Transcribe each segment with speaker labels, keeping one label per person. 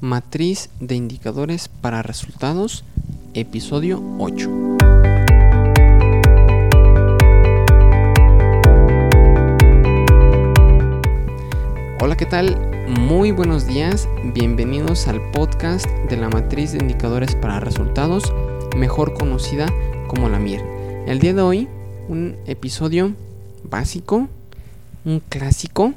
Speaker 1: Matriz de indicadores para resultados, episodio 8. Hola, ¿qué tal? Muy buenos días, bienvenidos al podcast de la matriz de indicadores para resultados, mejor conocida como la MIR. El día de hoy, un episodio básico, un clásico.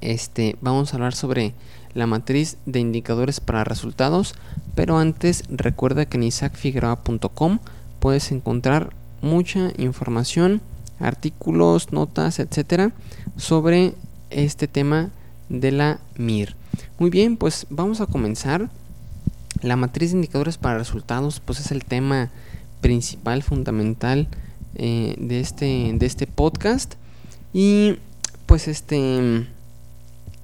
Speaker 1: Este, vamos a hablar sobre la matriz de indicadores para resultados, pero antes recuerda que en isaacfigueroa.com puedes encontrar mucha información, artículos, notas, etcétera, sobre este tema de la MIR. Muy bien, pues vamos a comenzar. La matriz de indicadores para resultados, pues es el tema principal, fundamental eh, de, este, de este podcast. Y pues este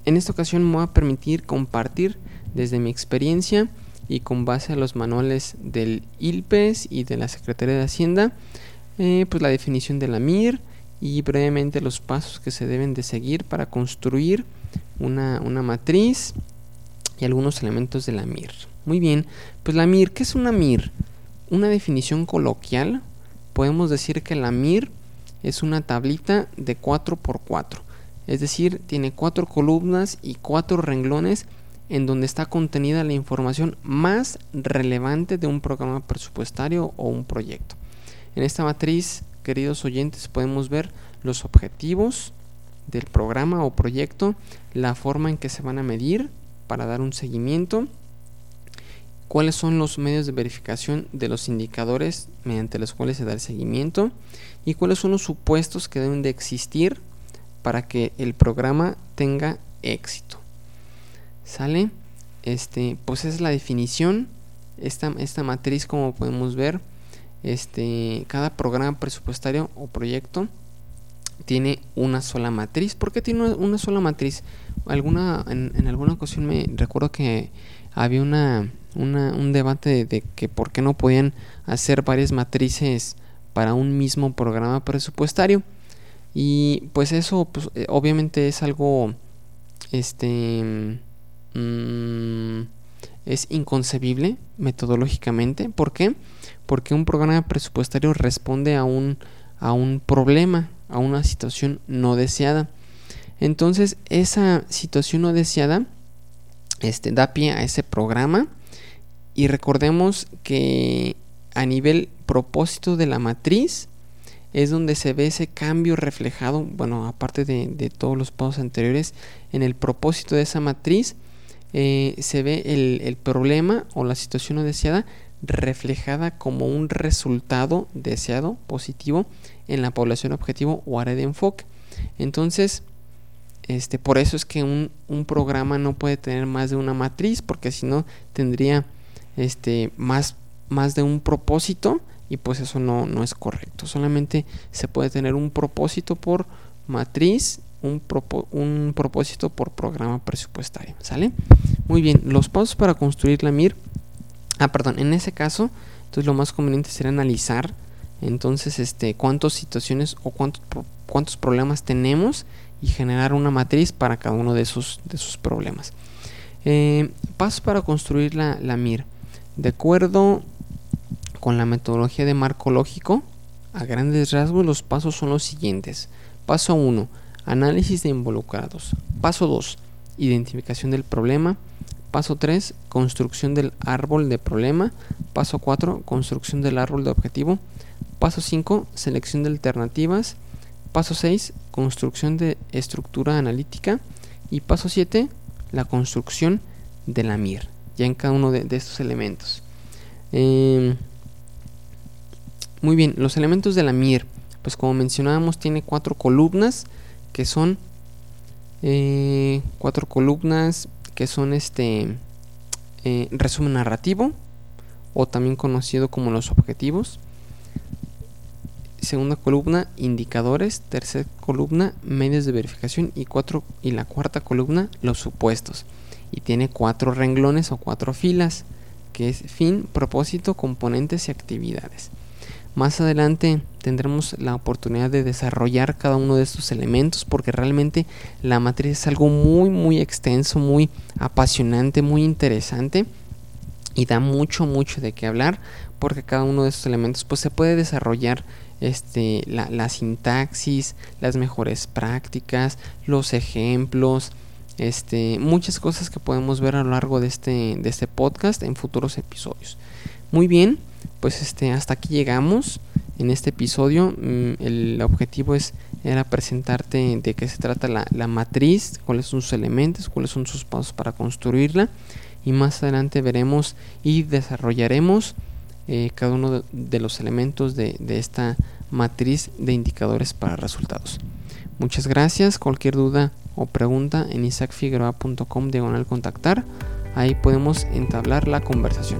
Speaker 1: en esta ocasión me voy a permitir compartir desde mi experiencia y con base a los manuales del ILPES y de la Secretaría de Hacienda, eh, pues la definición de la MIR y brevemente los pasos que se deben de seguir para construir una, una matriz y algunos elementos de la MIR. Muy bien, pues la MIR, ¿qué es una MIR? Una definición coloquial, podemos decir que la MIR es una tablita de 4x4 es decir, tiene cuatro columnas y cuatro renglones en donde está contenida la información más relevante de un programa presupuestario o un proyecto. En esta matriz, queridos oyentes, podemos ver los objetivos del programa o proyecto, la forma en que se van a medir para dar un seguimiento, cuáles son los medios de verificación de los indicadores mediante los cuales se da el seguimiento y cuáles son los supuestos que deben de existir para que el programa tenga éxito. ¿Sale? Este, pues es la definición. Esta, esta matriz, como podemos ver, este, cada programa presupuestario o proyecto tiene una sola matriz. ¿Por qué tiene una, sola matriz? Alguna, en, alguna ocasión me recuerdo que había una, un debate de, que por qué no podían hacer varias matrices para un mismo programa presupuestario. Y pues eso pues, eh, obviamente es algo este mm, es inconcebible metodológicamente. ¿Por qué? Porque un programa presupuestario responde a un, a un problema, a una situación no deseada. Entonces, esa situación no deseada este, da pie a ese programa. Y recordemos que a nivel propósito de la matriz, es donde se ve ese cambio reflejado, bueno, aparte de, todos los pasos anteriores, en el propósito de esa matriz, eh, se ve el, problema o la situación no deseada reflejada como un resultado deseado, positivo, en la población objetivo o área de enfoque. Entonces, este, por eso es que un, un programa no puede tener más de una matriz, porque si no tendría este, más, más de un propósito y pues eso no, no es correcto. Solamente se puede tener un propósito por matriz, un, un propósito por programa presupuestario. ¿Sale? Muy bien, los pasos para construir la MIR. Ah, perdón, en ese caso, entonces lo más conveniente sería analizar entonces este cuántas situaciones o cuántos, cuántos problemas tenemos y generar una matriz para cada uno de esos, de problemas. Eh, pasos para construir la, la MIR. De acuerdo con la metodología de marco lógico, a grandes rasgos los pasos son los siguientes. Paso 1, análisis de involucrados. Paso 2, identificación del problema. Paso 3, construcción del árbol de problema. Paso 4, construcción del árbol de objetivo. Paso 5, selección de alternativas. Paso 6, construcción de estructura analítica. Y paso 7, la construcción de la MIR, ya en cada uno de, estos elementos. Em, muy bien, los elementos de la MIR, pues como mencionábamos, tiene cuatro columnas que son eh, cuatro columnas que son este eh, resumen narrativo o también conocido como los objetivos. Segunda columna, indicadores. Tercera columna, medios de verificación. Y, cuatro, y la cuarta columna, los supuestos. Y tiene cuatro renglones o cuatro filas, que es fin, propósito, componentes y actividades. Más adelante tendremos la oportunidad de desarrollar cada uno de estos elementos porque realmente la matriz es algo muy muy extenso, muy apasionante, muy interesante y da mucho mucho de qué hablar porque cada uno de estos elementos pues se puede desarrollar este, la, sintaxis, las mejores prácticas, los ejemplos, este, muchas cosas que podemos ver a lo largo de este, de este podcast en futuros episodios. Muy bien, pues este, hasta aquí llegamos en este episodio. Mm, el objetivo es era presentarte de qué se trata la, la matriz, cuáles son sus elementos, cuáles son sus pasos para construirla y más adelante veremos y desarrollaremos eh, cada uno de, los elementos de, de, esta matriz de indicadores para resultados. Muchas gracias. Cualquier duda o pregunta en isaacfigueroa.com diagonal contactar. Ahí podemos entablar la conversación.